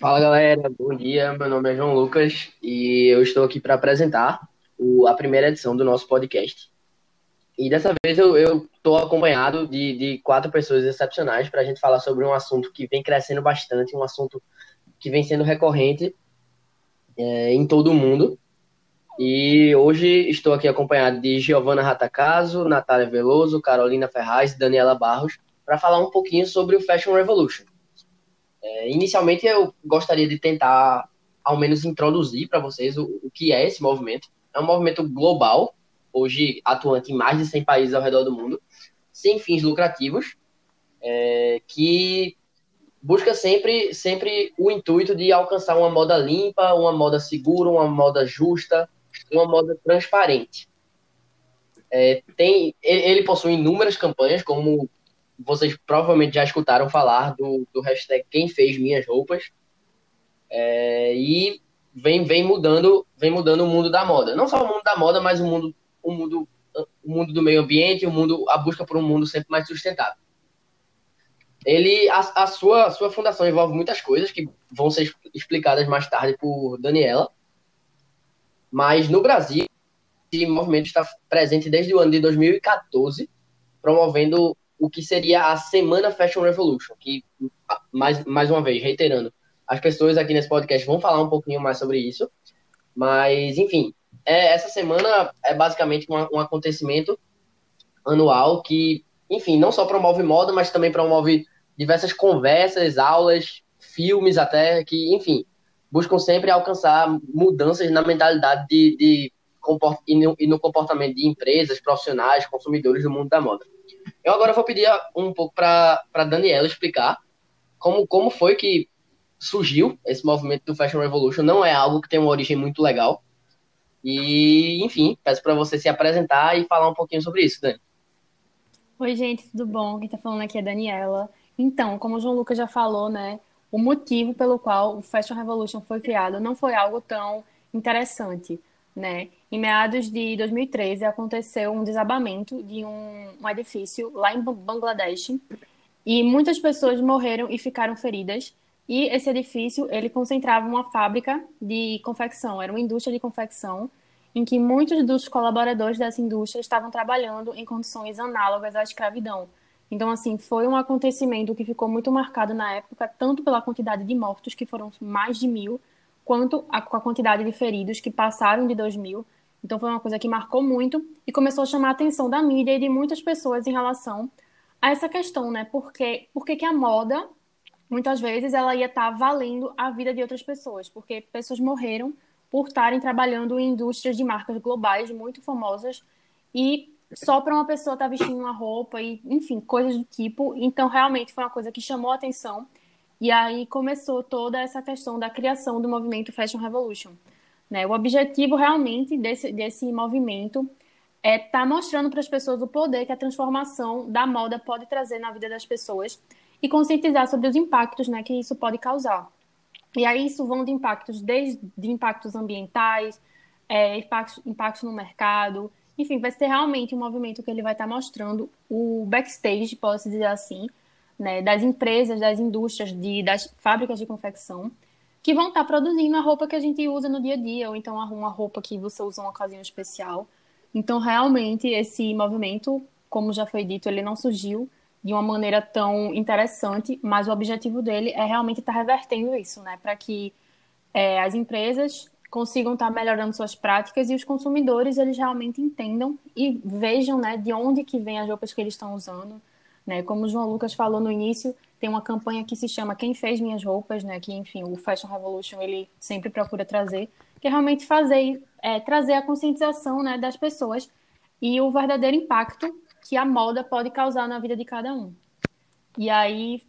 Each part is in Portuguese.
Fala galera, bom dia. Meu nome é João Lucas e eu estou aqui para apresentar o- a primeira edição do nosso podcast. E dessa vez eu estou acompanhado de, de quatro pessoas excepcionais para a gente falar sobre um assunto que vem crescendo bastante, um assunto que vem sendo recorrente é, em todo o mundo. E hoje estou aqui acompanhado de Giovanna Ratacaso, Natália Veloso, Carolina Ferraz e Daniela Barros para falar um pouquinho sobre o Fashion Revolution. É, inicialmente, eu gostaria de tentar, ao menos, introduzir para vocês o, o que é esse movimento. É um movimento global, hoje atuante em mais de 100 países ao redor do mundo, sem fins lucrativos, é, que busca sempre, sempre o intuito de alcançar uma moda limpa, uma moda segura, uma moda justa, uma moda transparente. É, tem, ele possui inúmeras campanhas, como vocês provavelmente já escutaram falar do, do hashtag Quem Fez Minhas Roupas. É, e vem, vem mudando vem mudando o mundo da moda. Não só o mundo da moda, mas o mundo, o mundo, o mundo do meio ambiente, o mundo, a busca por um mundo sempre mais sustentável. Ele, a, a sua, a sua fundação envolve muitas coisas que vão ser explicadas mais tarde por Daniela. Mas no Brasil, esse movimento está presente desde o ano de 2014, promovendo o que seria a Semana Fashion Revolution, que, mais, mais uma vez, reiterando, as pessoas aqui nesse podcast vão falar um pouquinho mais sobre isso, mas, enfim, é, essa semana é basicamente um, um acontecimento anual que, enfim, não só promove moda, mas também promove diversas conversas, aulas, filmes até, que, enfim, buscam sempre alcançar mudanças na mentalidade de, de e, no, e no comportamento de empresas, profissionais, consumidores do mundo da moda. Eu agora vou pedir um pouco para Daniela explicar como, como foi que surgiu esse movimento do Fashion Revolution. Não é algo que tem uma origem muito legal. E, enfim, peço para você se apresentar e falar um pouquinho sobre isso, Dani. Oi, gente, tudo bom? Quem está falando aqui é a Daniela. Então, como o João Lucas já falou, né, o motivo pelo qual o Fashion Revolution foi criado não foi algo tão interessante, né? Em meados de 2013, aconteceu um desabamento de um, um edifício lá em Bangladesh e muitas pessoas morreram e ficaram feridas. E esse edifício, ele concentrava uma fábrica de confecção, era uma indústria de confecção, em que muitos dos colaboradores dessa indústria estavam trabalhando em condições análogas à escravidão. Então, assim, foi um acontecimento que ficou muito marcado na época, tanto pela quantidade de mortos, que foram mais de mil, quanto a, com a quantidade de feridos, que passaram de dois mil. Então foi uma coisa que marcou muito e começou a chamar a atenção da mídia e de muitas pessoas em relação a essa questão, né? Porque, porque que a moda, muitas vezes, ela ia estar tá valendo a vida de outras pessoas, porque pessoas morreram por estarem trabalhando em indústrias de marcas globais muito famosas e só para uma pessoa estar tá vestindo uma roupa e, enfim, coisas do tipo. Então, realmente foi uma coisa que chamou a atenção. E aí começou toda essa questão da criação do movimento Fashion Revolution. Né? O objetivo realmente desse, desse movimento é estar tá mostrando para as pessoas o poder que a transformação da moda pode trazer na vida das pessoas e conscientizar sobre os impactos né, que isso pode causar. E aí isso vão de impactos desde de impactos ambientais, é, impactos, impactos no mercado, enfim, vai ser realmente um movimento que ele vai estar tá mostrando o backstage, posso dizer assim, né, das empresas, das indústrias, de, das fábricas de confecção, que vão estar tá produzindo a roupa que a gente usa no dia a dia, ou então uma roupa que você usa uma ocasião especial. Então, realmente, esse movimento, como já foi dito, ele não surgiu de uma maneira tão interessante, mas o objetivo dele é realmente estar tá revertendo isso, né? Para que é, as empresas consigam estar tá melhorando suas práticas e os consumidores eles realmente entendam e vejam, né, de onde que vem as roupas que eles estão usando, né? Como o João Lucas falou no início, tem uma campanha que se chama Quem Fez Minhas Roupas, né? Que, enfim, o Fashion Revolution, ele sempre procura trazer, que é realmente fazer, é, trazer a conscientização, né, das pessoas e o verdadeiro impacto que a moda pode causar na vida de cada um. E aí,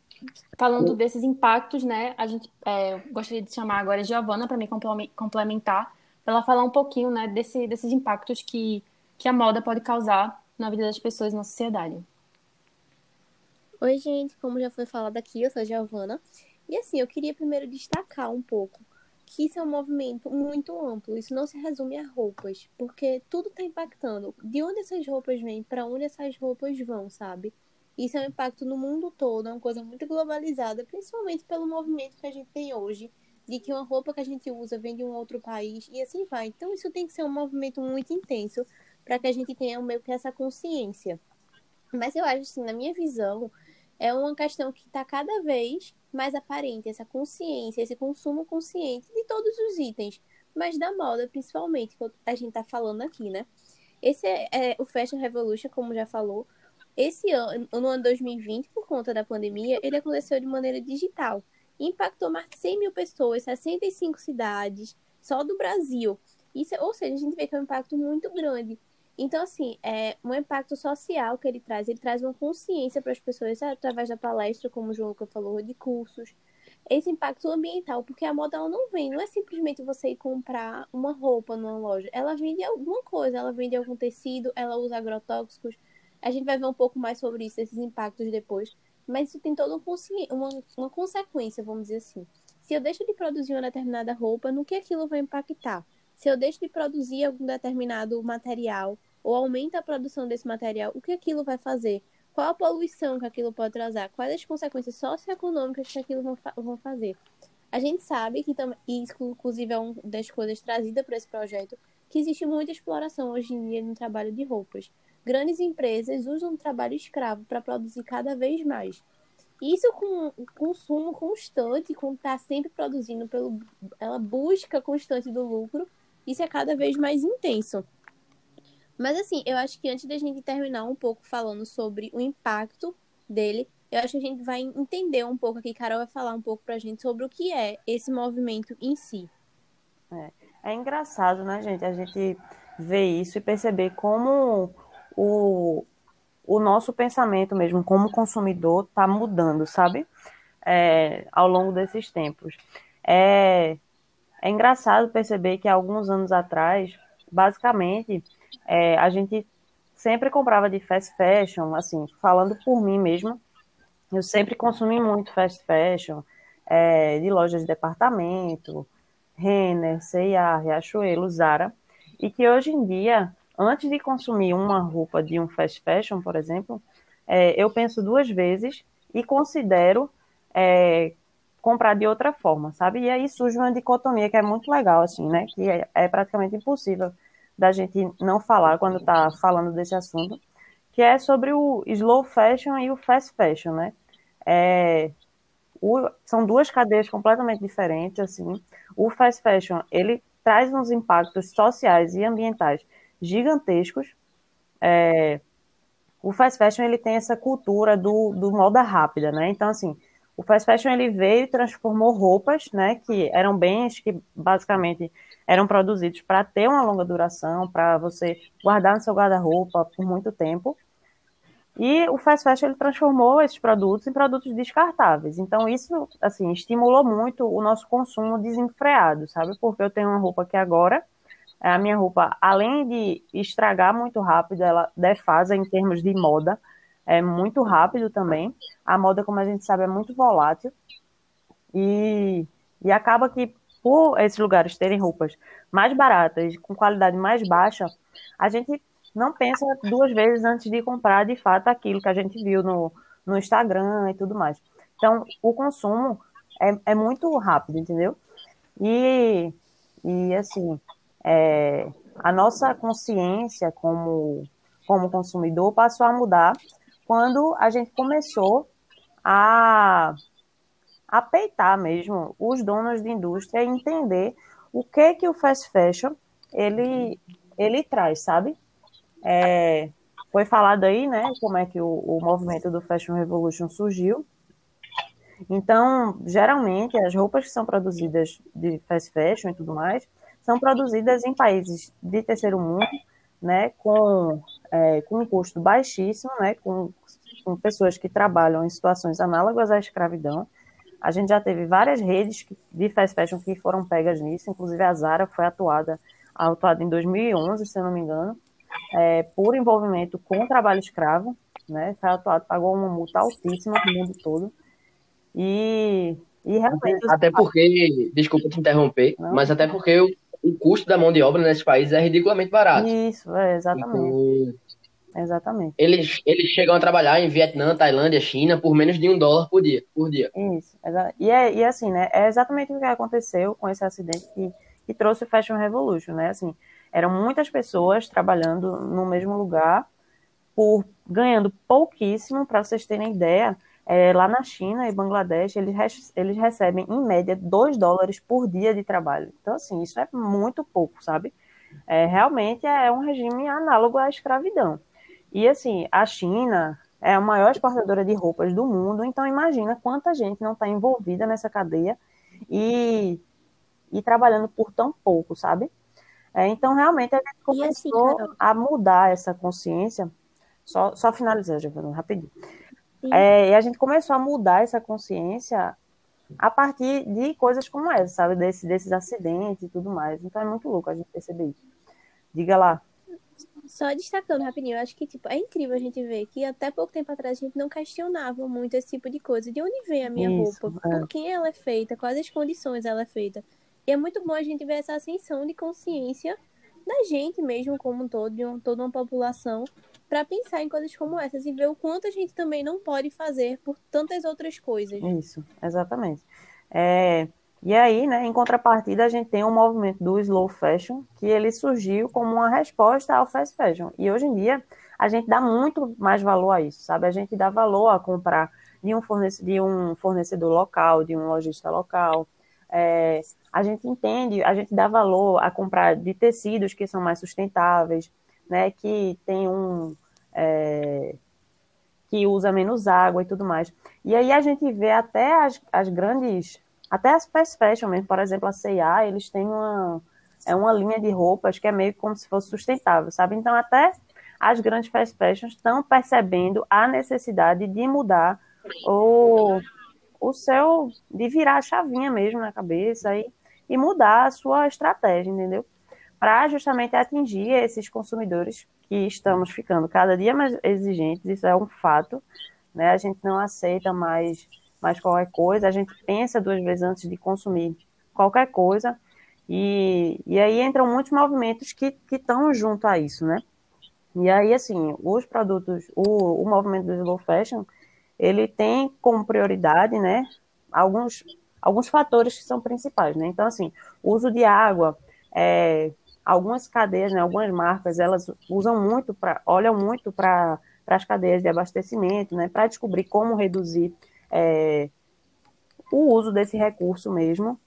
falando desses impactos, né, a gente é, gostaria de chamar agora a Giovana para me complementar, para ela falar um pouquinho, né, desse, desses impactos que, que a moda pode causar na vida das pessoas na sociedade. Oi, gente, como já foi falado aqui, eu sou a Giovana. E assim, eu queria primeiro destacar um pouco que isso é um movimento muito amplo. Isso não se resume a roupas, porque tudo está impactando. De onde essas roupas vêm, para onde essas roupas vão, sabe? Isso é um impacto no mundo todo, é uma coisa muito globalizada, principalmente pelo movimento que a gente tem hoje de que uma roupa que a gente usa vem de um outro país e assim vai. Então isso tem que ser um movimento muito intenso para que a gente tenha meio que essa consciência. Mas eu acho assim, na minha visão, é uma questão que está cada vez mais aparente, essa consciência, esse consumo consciente de todos os itens, mas da moda principalmente, que a gente está falando aqui, né? Esse é, é, o Fashion Revolution, como já falou. Esse ano, no ano 2020, por conta da pandemia, ele aconteceu de maneira digital. Impactou mais de 100 mil pessoas, 65 cidades, só do Brasil. Isso, ou seja, a gente vê que é um impacto muito grande. Então, assim, é um impacto social que ele traz. Ele traz uma consciência para as pessoas através da palestra, como o João Luca falou, de cursos. Esse impacto ambiental, porque a moda ela não vem, não é simplesmente você ir comprar uma roupa numa loja. Ela vende alguma coisa, ela vende algum tecido, ela usa agrotóxicos. A gente vai ver um pouco mais sobre isso, esses impactos depois. Mas isso tem toda uma, uma consequência, vamos dizer assim. Se eu deixo de produzir uma determinada roupa, no que aquilo vai impactar? Se eu deixo de produzir algum determinado material ou aumenta a produção desse material, o que aquilo vai fazer? Qual a poluição que aquilo pode trazer? Quais as consequências socioeconômicas que aquilo vão, fa vão fazer? A gente sabe que, e isso inclusive é uma das coisas trazidas para esse projeto, que existe muita exploração hoje em dia no trabalho de roupas. Grandes empresas usam o trabalho escravo para produzir cada vez mais. Isso com consumo constante, com estar tá sempre produzindo pelo ela busca constante do lucro, isso é cada vez mais intenso. Mas assim, eu acho que antes da gente terminar um pouco falando sobre o impacto dele, eu acho que a gente vai entender um pouco aqui, Carol vai falar um pouco pra gente sobre o que é esse movimento em si. É, é engraçado, né, gente, a gente ver isso e perceber como o, o nosso pensamento mesmo como consumidor está mudando, sabe? É, ao longo desses tempos. É, é engraçado perceber que alguns anos atrás, basicamente, é, a gente sempre comprava de fast fashion, assim, falando por mim mesmo, eu sempre consumi muito fast fashion, é, de lojas de departamento, Renner, C&A, Riachuelo, Zara, e que hoje em dia, antes de consumir uma roupa de um fast fashion, por exemplo, é, eu penso duas vezes e considero é, comprar de outra forma, sabe? E aí surge uma dicotomia que é muito legal, assim, né? Que é, é praticamente impossível da gente não falar quando está falando desse assunto, que é sobre o slow fashion e o fast fashion, né? É, o, são duas cadeias completamente diferentes, assim. O fast fashion, ele traz uns impactos sociais e ambientais gigantescos. É, o fast fashion, ele tem essa cultura do, do moda rápida, né? Então, assim, o fast fashion ele veio e transformou roupas, né, que eram bens que basicamente eram produzidos para ter uma longa duração, para você guardar no seu guarda-roupa por muito tempo. E o fast fashion ele transformou esses produtos em produtos descartáveis. Então isso, assim, estimulou muito o nosso consumo desenfreado, sabe? Porque eu tenho uma roupa que agora a minha roupa, além de estragar muito rápido, ela defasa em termos de moda é muito rápido também. A moda, como a gente sabe, é muito volátil. E, e acaba que, por esses lugares terem roupas mais baratas, com qualidade mais baixa, a gente não pensa duas vezes antes de comprar de fato aquilo que a gente viu no, no Instagram e tudo mais. Então, o consumo é, é muito rápido, entendeu? E, e assim, é, a nossa consciência como, como consumidor passou a mudar quando a gente começou a, a peitar mesmo os donos de indústria e entender o que que o fast fashion ele, ele traz, sabe? É, foi falado aí, né, como é que o, o movimento do Fashion Revolution surgiu. Então, geralmente, as roupas que são produzidas de fast fashion e tudo mais, são produzidas em países de terceiro mundo, né, com, é, com um custo baixíssimo, né, com com pessoas que trabalham em situações análogas à escravidão. A gente já teve várias redes de fast fashion que foram pegas nisso, inclusive a Zara foi atuada, atuada em 2011, se eu não me engano, é, por envolvimento com trabalho escravo, né? Foi atuado, pagou uma multa altíssima no mundo todo. E, e realmente. Até porque, desculpa te interromper, não, mas até porque o, o custo da mão de obra nesse país é ridiculamente barato. Isso, é, exatamente. Então, Exatamente. Eles, eles chegam a trabalhar em Vietnã, Tailândia, China por menos de um dólar por dia. Por dia. Isso. E é, e assim, né? É exatamente o que aconteceu com esse acidente que, que trouxe o Fashion Revolution, né? Assim, eram muitas pessoas trabalhando no mesmo lugar por ganhando pouquíssimo, para vocês terem ideia. É, lá na China e Bangladesh, eles, eles recebem, em média, 2 dólares por dia de trabalho. Então, assim, isso é muito pouco, sabe? É, realmente é um regime análogo à escravidão. E assim, a China é a maior exportadora de roupas do mundo, então imagina quanta gente não está envolvida nessa cadeia e, e trabalhando por tão pouco, sabe? É, então, realmente, a gente assim, começou assim, a mudar essa consciência. Só, só finalizar, Giovana, rapidinho. É, e a gente começou a mudar essa consciência a partir de coisas como essa, sabe? Desse, desses acidentes e tudo mais. Então é muito louco a gente perceber isso. Diga lá. Só destacando rapidinho, eu acho que tipo, é incrível a gente ver que até pouco tempo atrás a gente não questionava muito esse tipo de coisa. De onde vem a minha Isso, roupa? É. Por quem ela é feita? Quais as condições ela é feita? E é muito bom a gente ver essa ascensão de consciência da gente mesmo como um todo, de um, toda uma população, para pensar em coisas como essas e ver o quanto a gente também não pode fazer por tantas outras coisas. Isso, exatamente. É, e aí, né, em contrapartida, a gente tem um movimento do slow fashion, que ele surgiu como uma resposta ao fast fashion. E hoje em dia, a gente dá muito mais valor a isso, sabe? A gente dá valor a comprar de um, fornecedor, de um fornecedor local, de um lojista local. É, a gente entende, a gente dá valor a comprar de tecidos que são mais sustentáveis, né, que tem um... É, que usa menos água e tudo mais. E aí a gente vê até as, as grandes até as fast fashion mesmo, por exemplo, a C&A, eles têm uma, é uma linha de roupas que é meio como se fosse sustentável, sabe? Então, até as grandes fast fashion estão percebendo a necessidade de mudar o, o seu, de virar a chavinha mesmo na cabeça e, e mudar a sua estratégia, entendeu? Para justamente atingir esses consumidores que estamos ficando cada dia mais exigentes, isso é um fato, né? A gente não aceita mais mais qualquer coisa, a gente pensa duas vezes antes de consumir qualquer coisa, e, e aí entram muitos movimentos que estão junto a isso, né? E aí, assim, os produtos, o, o movimento do slow fashion, ele tem como prioridade, né, alguns, alguns fatores que são principais, né? Então, assim, uso de água, é, algumas cadeias, né, algumas marcas, elas usam muito, para olham muito para as cadeias de abastecimento, né, para descobrir como reduzir é, o uso desse recurso mesmo.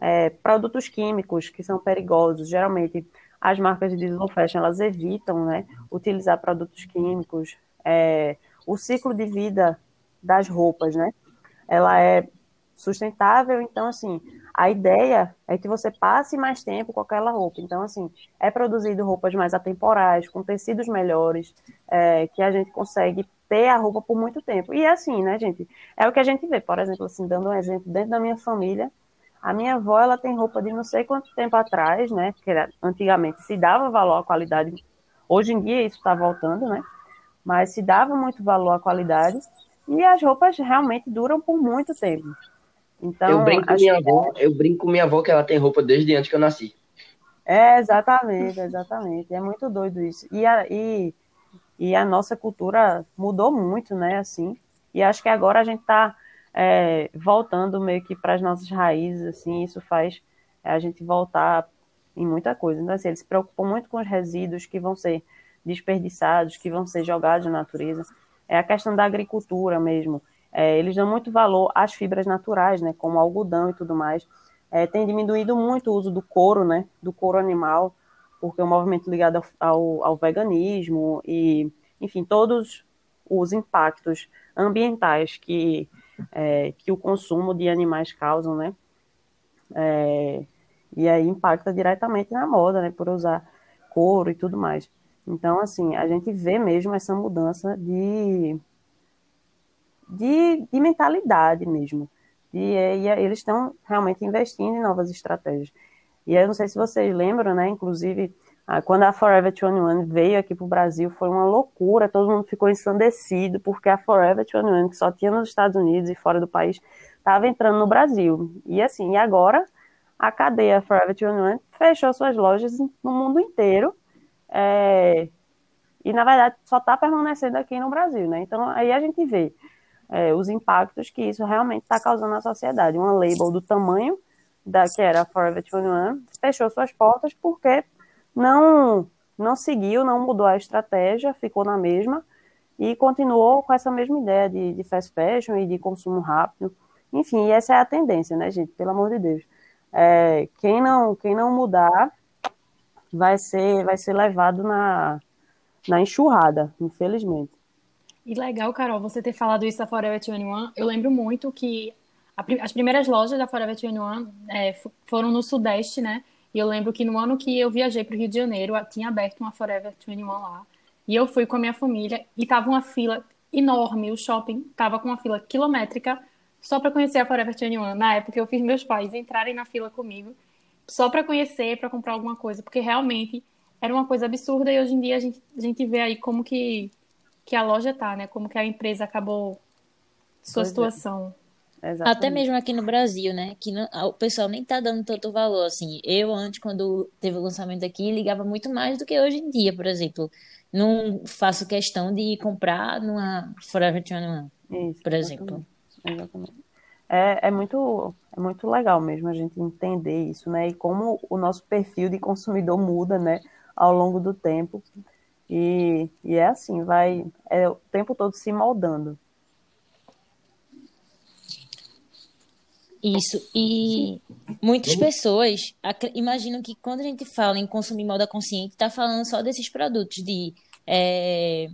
É, produtos químicos que são perigosos, geralmente as marcas de slow fashion elas evitam né, utilizar produtos químicos. É, o ciclo de vida das roupas, né? Ela é sustentável, então assim, a ideia é que você passe mais tempo com aquela roupa. Então, assim, é produzido roupas mais atemporais, com tecidos melhores, é, que a gente consegue ter a roupa por muito tempo. E é assim, né, gente? É o que a gente vê, por exemplo, assim, dando um exemplo, dentro da minha família, a minha avó, ela tem roupa de não sei quanto tempo atrás, né? Porque antigamente se dava valor à qualidade. Hoje em dia isso está voltando, né? Mas se dava muito valor à qualidade e as roupas realmente duram por muito tempo. Então, eu brinco com minha avó, eu brinco com minha avó que ela tem roupa desde antes que eu nasci. É, exatamente, exatamente. É muito doido isso. E, a, e e a nossa cultura mudou muito, né, assim, e acho que agora a gente está é, voltando meio que para as nossas raízes, assim, isso faz a gente voltar em muita coisa. Então, assim, eles se preocupam muito com os resíduos que vão ser desperdiçados, que vão ser jogados na natureza. É a questão da agricultura mesmo. É, eles dão muito valor às fibras naturais, né, como algodão e tudo mais. É, tem diminuído muito o uso do couro, né, do couro animal, porque é um movimento ligado ao, ao veganismo e, enfim, todos os impactos ambientais que, é, que o consumo de animais causam, né? É, e aí impacta diretamente na moda, né? Por usar couro e tudo mais. Então, assim, a gente vê mesmo essa mudança de, de, de mentalidade mesmo. E, e eles estão realmente investindo em novas estratégias. E eu não sei se vocês lembram, né? Inclusive, quando a Forever 21 veio aqui para o Brasil, foi uma loucura, todo mundo ficou ensandecido, porque a Forever 21, que só tinha nos Estados Unidos e fora do país, estava entrando no Brasil. E assim, e agora a cadeia Forever 21 fechou suas lojas no mundo inteiro. É, e na verdade só está permanecendo aqui no Brasil, né? Então aí a gente vê é, os impactos que isso realmente está causando na sociedade. Uma label do tamanho da que era a Forever 21 fechou suas portas porque não não seguiu, não mudou a estratégia, ficou na mesma e continuou com essa mesma ideia de, de fast fashion e de consumo rápido. Enfim, essa é a tendência, né, gente? Pelo amor de Deus. É, quem não quem não mudar vai ser vai ser levado na, na enxurrada, infelizmente. E legal, Carol, você ter falado isso da Forever 21. Eu lembro muito que as primeiras lojas da Forever 21 é, foram no Sudeste, né? E eu lembro que no ano que eu viajei para o Rio de Janeiro, tinha aberto uma Forever 21 lá. E eu fui com a minha família e tava uma fila enorme. O shopping tava com uma fila quilométrica só para conhecer a Forever 21. Na época eu fiz meus pais entrarem na fila comigo só para conhecer, para comprar alguma coisa, porque realmente era uma coisa absurda e hoje em dia a gente, a gente vê aí como que, que a loja tá, né? Como que a empresa acabou sua pois é. situação. É. Até mesmo aqui no Brasil, né? Que não, o pessoal nem tá dando tanto valor, assim. Eu, antes, quando teve o lançamento aqui, ligava muito mais do que hoje em dia, por exemplo. Não faço questão de comprar numa Forever 21, Isso, por exemplo. Exatamente. É, é, muito, é muito legal mesmo a gente entender isso, né? E como o nosso perfil de consumidor muda, né? Ao longo do tempo. E, e é assim, vai é o tempo todo se moldando. Isso. E muitas pessoas imaginam que quando a gente fala em consumir moda consciente, está falando só desses produtos de é,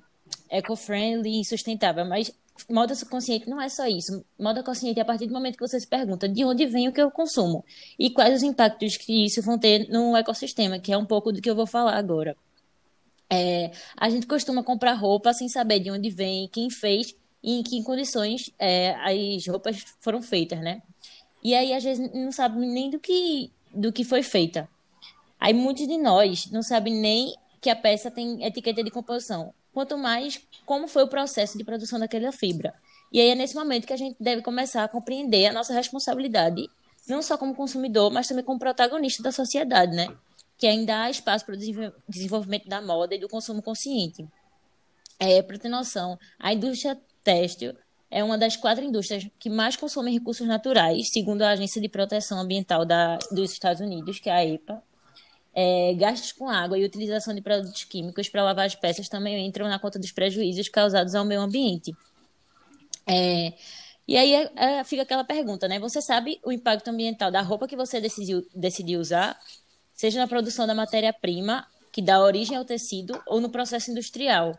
eco-friendly e sustentável. Mas moda consciente não é só isso. Moda consciente é a partir do momento que você se pergunta de onde vem o que eu consumo e quais os impactos que isso vão ter no ecossistema, que é um pouco do que eu vou falar agora. É, a gente costuma comprar roupa sem saber de onde vem, quem fez e em que condições é, as roupas foram feitas, né? E aí, às vezes, não sabe nem do que, do que foi feita. Aí, muitos de nós não sabem nem que a peça tem etiqueta de composição. Quanto mais como foi o processo de produção daquela fibra. E aí é nesse momento que a gente deve começar a compreender a nossa responsabilidade, não só como consumidor, mas também como protagonista da sociedade, né? Que ainda há espaço para o desenvolvimento da moda e do consumo consciente. É, para ter noção, a indústria têxtil é uma das quatro indústrias que mais consomem recursos naturais, segundo a Agência de Proteção Ambiental da, dos Estados Unidos, que é a EPA. É, gastos com água e utilização de produtos químicos para lavar as peças também entram na conta dos prejuízos causados ao meio ambiente. É, e aí é, é fica aquela pergunta, né? Você sabe o impacto ambiental da roupa que você decidiu, decidiu usar, seja na produção da matéria-prima, que dá origem ao tecido, ou no processo industrial.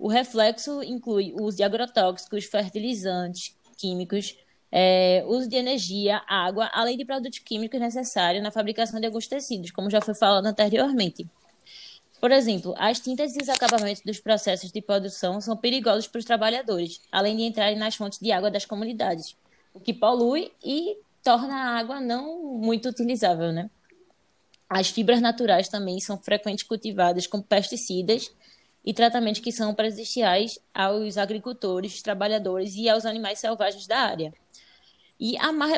O reflexo inclui o uso de agrotóxicos, fertilizantes, químicos, é, uso de energia, água, além de produtos químicos necessários na fabricação de alguns tecidos, como já foi falado anteriormente. Por exemplo, as tintas e os acabamentos dos processos de produção são perigosos para os trabalhadores, além de entrarem nas fontes de água das comunidades, o que polui e torna a água não muito utilizável, né? As fibras naturais também são frequentemente cultivadas com pesticidas e tratamentos que são prejudiciais aos agricultores, trabalhadores e aos animais selvagens da área. E mais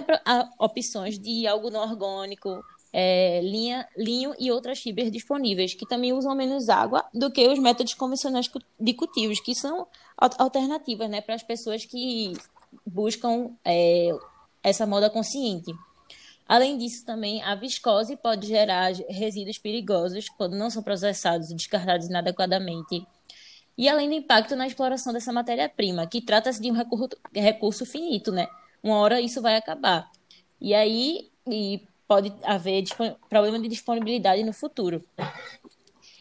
opções de algodão orgânico, é, linha, linho e outras fibras disponíveis, que também usam menos água do que os métodos convencionais de cultivos, que são alternativas né, para as pessoas que buscam é, essa moda consciente. Além disso, também a viscose pode gerar resíduos perigosos quando não são processados e descartados inadequadamente. E além do impacto na exploração dessa matéria-prima, que trata-se de um recurso, finito, né? Uma hora isso vai acabar. E aí e pode haver problema de disponibilidade no futuro.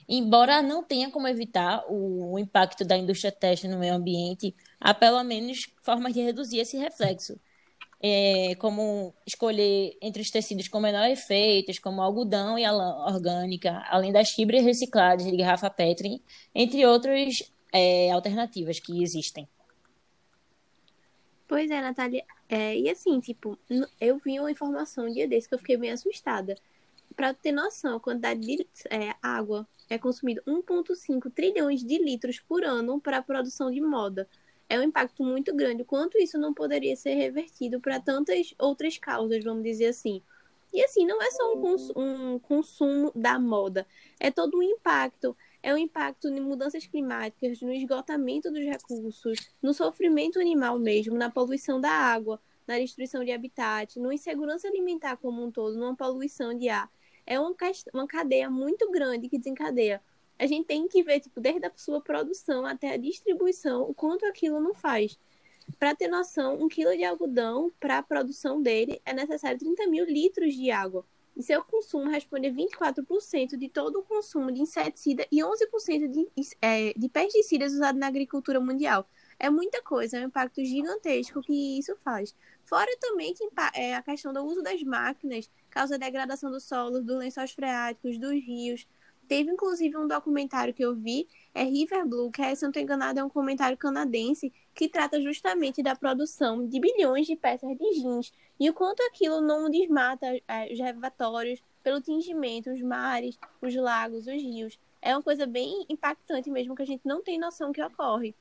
Embora não tenha como evitar o impacto da indústria têxtil no meio ambiente, há pelo menos formas de reduzir esse reflexo é, como escolher entre os tecidos com menor efeitos, como algodão e a lã orgânica, além das fibras recicladas de garrafa Petri, entre outras é, alternativas que existem. Pois é, Natália. É, e assim, tipo, eu vi uma informação um dia desse que eu fiquei bem assustada. Para ter noção, a quantidade de é, água é consumida 1,5 trilhões de litros por ano para a produção de moda é um impacto muito grande. Quanto isso não poderia ser revertido para tantas outras causas, vamos dizer assim. E assim, não é só um, cons um consumo da moda, é todo um impacto é o impacto em mudanças climáticas, no esgotamento dos recursos, no sofrimento animal mesmo, na poluição da água, na destruição de habitat, na insegurança alimentar como um todo, numa poluição de ar. É uma, uma cadeia muito grande que desencadeia. A gente tem que ver, tipo, desde a sua produção até a distribuição, o quanto aquilo não faz. Para ter noção, um quilo de algodão, para a produção dele, é necessário 30 mil litros de água. E seu consumo responde a 24% de todo o consumo de inseticida e 11% de, é, de pesticidas usados na agricultura mundial. É muita coisa, é um impacto gigantesco que isso faz. Fora também que é, a questão do uso das máquinas causa degradação do solo, dos lençóis freáticos, dos rios. Teve inclusive um documentário que eu vi, é River Blue, que é, se não estou enganado, é um comentário canadense que trata justamente da produção de bilhões de peças de jeans e o quanto aquilo não desmata é, os reservatórios pelo tingimento, os mares, os lagos, os rios. É uma coisa bem impactante mesmo que a gente não tem noção que ocorre.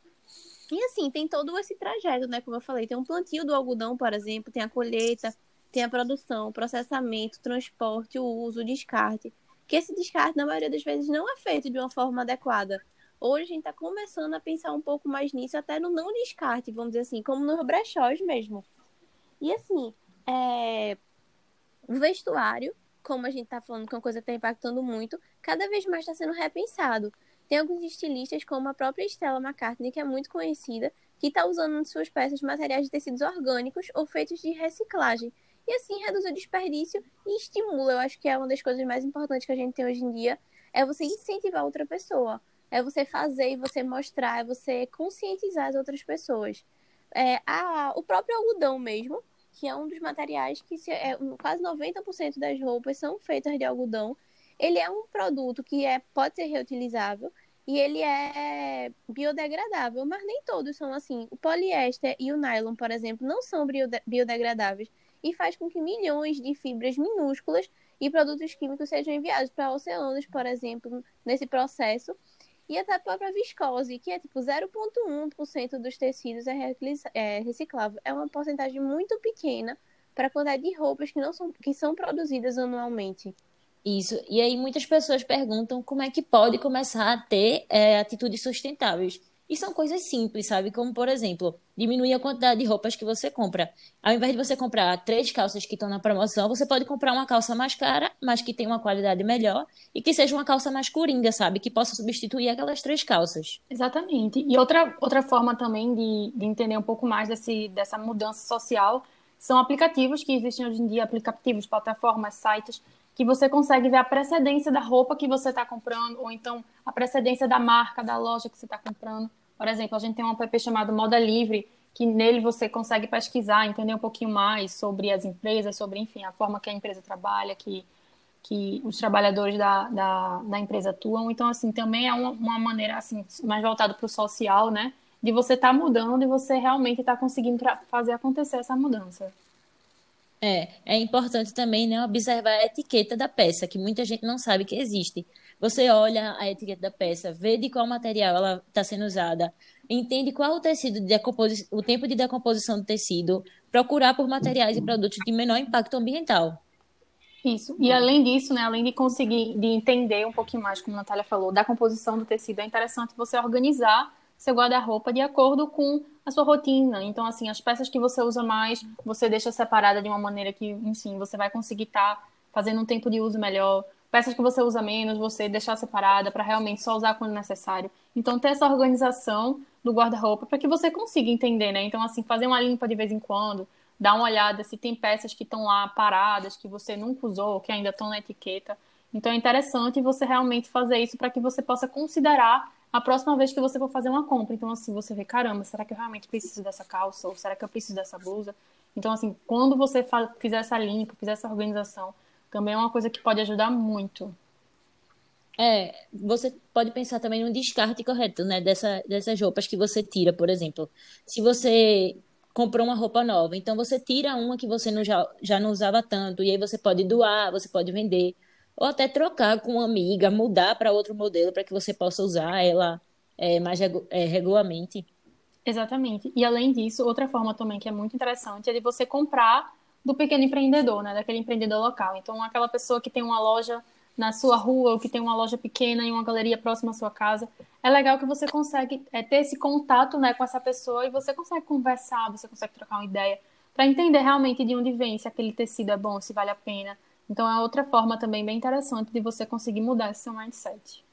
E assim, tem todo esse trajeto, né? Como eu falei, tem um plantio do algodão, por exemplo, tem a colheita, tem a produção, o processamento, o transporte, o uso, o descarte. Que esse descarte, na maioria das vezes, não é feito de uma forma adequada. Hoje a gente está começando a pensar um pouco mais nisso, até no não descarte, vamos dizer assim, como nos brechós mesmo. E assim, é... o vestuário, como a gente está falando que é uma coisa que está impactando muito, cada vez mais está sendo repensado. Tem alguns estilistas, como a própria Stella McCartney, que é muito conhecida, que está usando em suas peças materiais de tecidos orgânicos ou feitos de reciclagem. E assim reduz o desperdício e estimula. Eu acho que é uma das coisas mais importantes que a gente tem hoje em dia, é você incentivar outra pessoa é você fazer e você mostrar, é você conscientizar as outras pessoas. É, a, o próprio algodão mesmo, que é um dos materiais que se, é, quase 90% das roupas são feitas de algodão. Ele é um produto que é, pode ser reutilizável e ele é biodegradável, mas nem todos são assim. O poliéster e o nylon, por exemplo, não são biodegradáveis e faz com que milhões de fibras minúsculas e produtos químicos sejam enviados para oceanos, por exemplo, nesse processo e até a própria viscose, que é tipo 0,1% dos tecidos é, é reciclável. É uma porcentagem muito pequena para a quantidade de roupas que, não são, que são produzidas anualmente. Isso. E aí muitas pessoas perguntam como é que pode começar a ter é, atitudes sustentáveis. E são coisas simples, sabe? Como, por exemplo, diminuir a quantidade de roupas que você compra. Ao invés de você comprar três calças que estão na promoção, você pode comprar uma calça mais cara, mas que tenha uma qualidade melhor e que seja uma calça mais coringa, sabe? Que possa substituir aquelas três calças. Exatamente. E outra, outra forma também de, de entender um pouco mais desse, dessa mudança social são aplicativos que existem hoje em dia aplicativos, plataformas, sites que você consegue ver a precedência da roupa que você está comprando, ou então a precedência da marca, da loja que você está comprando. Por exemplo, a gente tem um app chamado Moda Livre, que nele você consegue pesquisar, entender um pouquinho mais sobre as empresas, sobre, enfim, a forma que a empresa trabalha, que, que os trabalhadores da, da, da empresa atuam. Então, assim, também é uma, uma maneira, assim, mais voltada para o social, né? De você estar tá mudando e você realmente estar tá conseguindo fazer acontecer essa mudança. É, é importante também né, observar a etiqueta da peça, que muita gente não sabe que existe. Você olha a etiqueta da peça, vê de qual material ela está sendo usada, entende qual o tecido de o tempo de decomposição do tecido, procurar por materiais e produtos de menor impacto ambiental. Isso. E além disso, né, além de conseguir de entender um pouquinho mais, como a Natália falou, da composição do tecido, é interessante você organizar seu guarda-roupa de acordo com a sua rotina. Então, assim, as peças que você usa mais, você deixa separada de uma maneira que, enfim, você vai conseguir estar tá fazendo um tempo de uso melhor. Peças que você usa menos, você deixar separada para realmente só usar quando necessário. Então, ter essa organização do guarda-roupa para que você consiga entender, né? Então, assim, fazer uma limpa de vez em quando, dar uma olhada se tem peças que estão lá paradas, que você nunca usou, que ainda estão na etiqueta. Então, é interessante você realmente fazer isso para que você possa considerar a próxima vez que você for fazer uma compra. Então, assim, você vê, caramba, será que eu realmente preciso dessa calça? Ou será que eu preciso dessa blusa? Então, assim, quando você fizer essa limpa, fizer essa organização, também é uma coisa que pode ajudar muito. É, você pode pensar também no descarte correto, né, dessa, dessas roupas que você tira, por exemplo. Se você comprou uma roupa nova, então você tira uma que você não, já, já não usava tanto, e aí você pode doar, você pode vender ou até trocar com uma amiga, mudar para outro modelo para que você possa usar ela é, mais é, regularmente. Exatamente. E além disso, outra forma também que é muito interessante é de você comprar do pequeno empreendedor, né, daquele empreendedor local. Então, aquela pessoa que tem uma loja na sua rua, ou que tem uma loja pequena e uma galeria próxima à sua casa. É legal que você consegue é, ter esse contato né, com essa pessoa e você consegue conversar, você consegue trocar uma ideia para entender realmente de onde vem, se aquele tecido é bom, se vale a pena. Então é outra forma também bem interessante de você conseguir mudar esse seu mindset.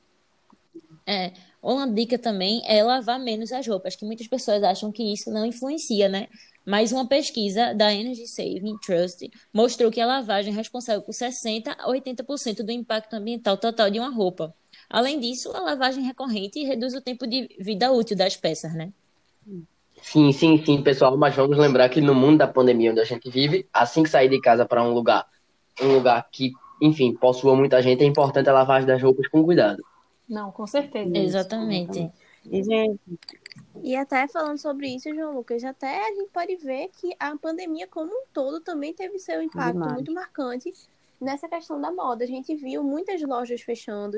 É, uma dica também é lavar menos as roupas, que muitas pessoas acham que isso não influencia, né? Mas uma pesquisa da Energy Saving Trust mostrou que a lavagem é responsável por 60 a 80% do impacto ambiental total de uma roupa. Além disso, a lavagem recorrente reduz o tempo de vida útil das peças, né? Sim, sim, sim, pessoal, mas vamos lembrar que no mundo da pandemia onde a gente vive, assim que sair de casa para um lugar, um lugar que, enfim, possua muita gente, é importante a lavagem das roupas com cuidado. Não, com certeza. Exatamente. E, gente, E até falando sobre isso, João Lucas, até a gente pode ver que a pandemia como um todo também teve seu impacto Demais. muito marcante nessa questão da moda. A gente viu muitas lojas fechando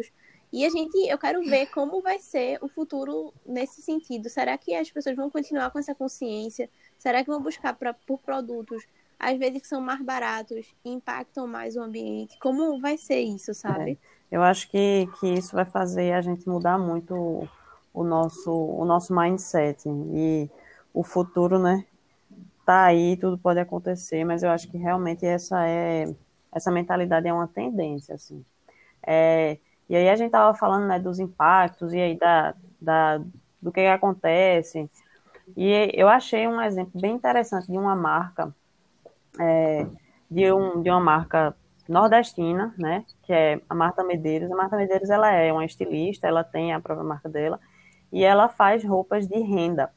e a gente, eu quero ver como vai ser o futuro nesse sentido. Será que as pessoas vão continuar com essa consciência? Será que vão buscar pra, por produtos às vezes que são mais baratos e impactam mais o ambiente? Como vai ser isso, sabe? eu acho que, que isso vai fazer a gente mudar muito o, o nosso, o nosso mindset. E o futuro, né? Tá aí, tudo pode acontecer, mas eu acho que realmente essa é essa mentalidade é uma tendência, assim. É, e aí a gente tava falando, né, dos impactos e aí da, da, do que, que acontece. E eu achei um exemplo bem interessante de uma marca, é, de, um, de uma marca nordestina, né, que é a Marta Medeiros. A Marta Medeiros, ela é uma estilista, ela tem a própria marca dela, e ela faz roupas de renda.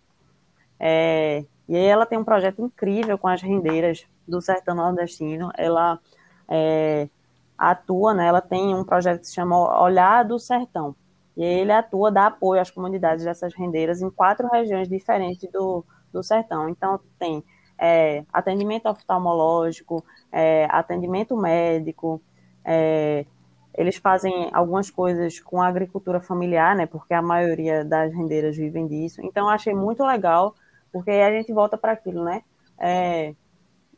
É, e aí ela tem um projeto incrível com as rendeiras do sertão nordestino. Ela é, atua, né, ela tem um projeto que se chama Olhar do Sertão. E ele atua, dá apoio às comunidades dessas rendeiras em quatro regiões diferentes do, do sertão. Então tem é, atendimento oftalmológico, é, atendimento médico, é, eles fazem algumas coisas com a agricultura familiar, né? Porque a maioria das rendeiras vivem disso. Então, achei muito legal, porque aí a gente volta para aquilo, né? É,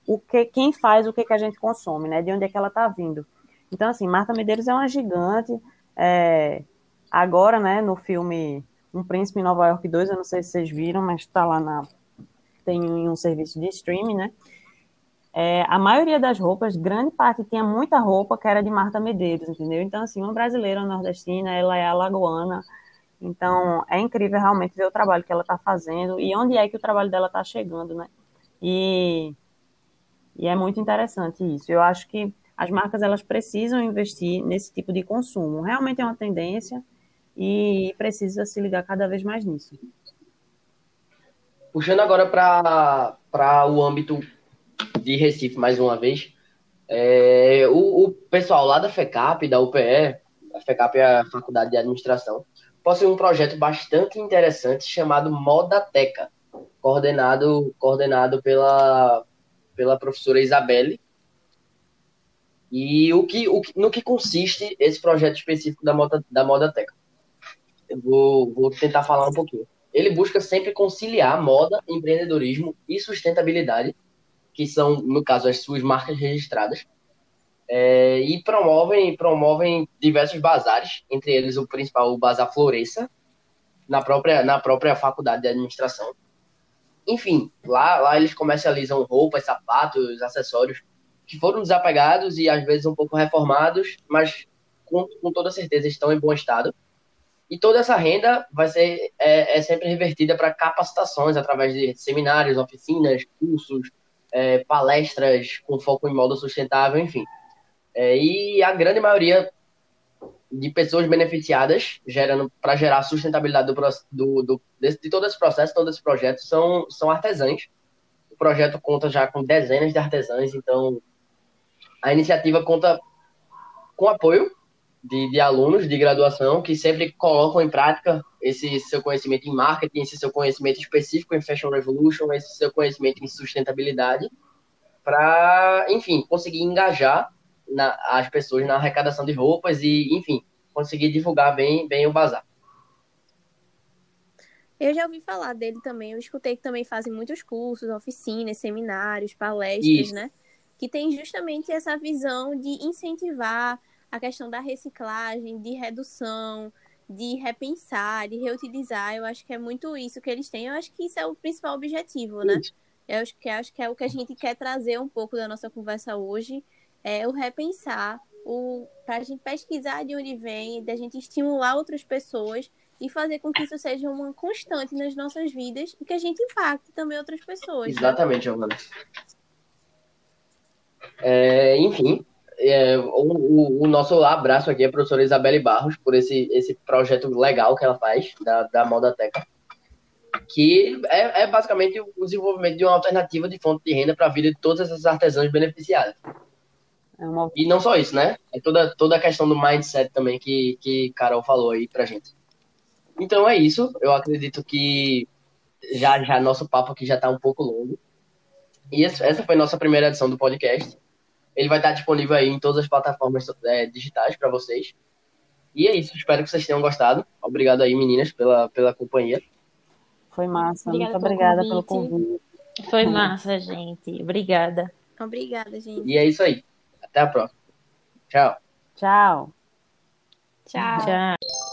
o que, quem faz o que, que a gente consome, né? De onde é que ela está vindo. Então, assim, Marta Medeiros é uma gigante. é, agora, né, no filme Um Príncipe em Nova York 2, eu não sei se vocês viram, mas está lá na. Tem em um serviço de streaming, né? É, a maioria das roupas, grande parte tinha muita roupa que era de Marta Medeiros, entendeu? Então, assim, uma brasileira nordestina, ela é alagoana. Então, é incrível realmente ver o trabalho que ela está fazendo e onde é que o trabalho dela está chegando, né? E, e é muito interessante isso. Eu acho que as marcas elas precisam investir nesse tipo de consumo. Realmente é uma tendência e precisa se ligar cada vez mais nisso. Puxando agora para o âmbito de Recife, mais uma vez, é, o, o pessoal lá da FECAP, da UPE, a FECAP é a Faculdade de Administração, possui um projeto bastante interessante chamado Modateca, coordenado, coordenado pela, pela professora Isabelle. E o que, o, no que consiste esse projeto específico da, Moda, da Modateca? Eu vou, vou tentar falar um pouquinho. Ele busca sempre conciliar moda, empreendedorismo e sustentabilidade, que são, no caso, as suas marcas registradas, é, e promovem, promovem diversos bazares, entre eles o principal, o Bazar Floresça, na própria, na própria faculdade de administração. Enfim, lá, lá eles comercializam roupas, sapatos, acessórios que foram desapegados e às vezes um pouco reformados, mas com, com toda certeza estão em bom estado. E toda essa renda vai ser é, é sempre revertida para capacitações através de seminários, oficinas, cursos, é, palestras com foco em moda sustentável, enfim. É, e a grande maioria de pessoas beneficiadas, gerando para gerar sustentabilidade do, do, do, de todo esse processo, todo esse projeto, são, são artesãs. O projeto conta já com dezenas de artesãs, então a iniciativa conta com apoio de, de alunos de graduação que sempre colocam em prática esse seu conhecimento em marketing, esse seu conhecimento específico em Fashion Revolution, esse seu conhecimento em sustentabilidade, para, enfim, conseguir engajar na- as pessoas na arrecadação de roupas e, enfim, conseguir divulgar bem, bem o bazar. Eu já ouvi falar dele também. Eu escutei que também fazem muitos cursos, oficinas, seminários, palestras, Isso. né? Que tem justamente essa visão de incentivar a questão da reciclagem, de redução, de repensar, de reutilizar. Eu acho que é muito isso que eles têm. Eu acho que isso é o principal objetivo, né? Eu acho que, acho que é o que a gente quer trazer um pouco da nossa conversa hoje, é o repensar, o para a gente pesquisar de onde vem, da gente estimular outras pessoas e fazer com que isso seja uma constante nas nossas vidas e que a gente impacte também outras pessoas. né? Exatamente, Giovana. É, enfim, é, o, o- o nosso abraço aqui é a professora Isabelle Barros por esse, esse projeto legal que ela faz da, da Modateca, que é, é basicamente o desenvolvimento de uma alternativa de fonte de renda para a vida de todas essas artesãs beneficiadas. É uma E não só isso, né? É toda, toda a questão do mindset também que, que Carol falou aí pra gente. Então é isso. Eu acredito que já já nosso papo aqui já tá um pouco longo. E essa foi nossa primeira edição do podcast. Ele vai estar disponível aí em todas as plataformas é, digitais para vocês. E é isso. Espero que vocês tenham gostado. Obrigado aí, meninas, pela, pela companhia. Foi massa. Obrigada Muito pelo obrigada pelo convite. convite. Foi massa, gente. Obrigada. Obrigada, gente. E é isso aí. Até a próxima. Tchau. Tchau. Tchau. Tchau.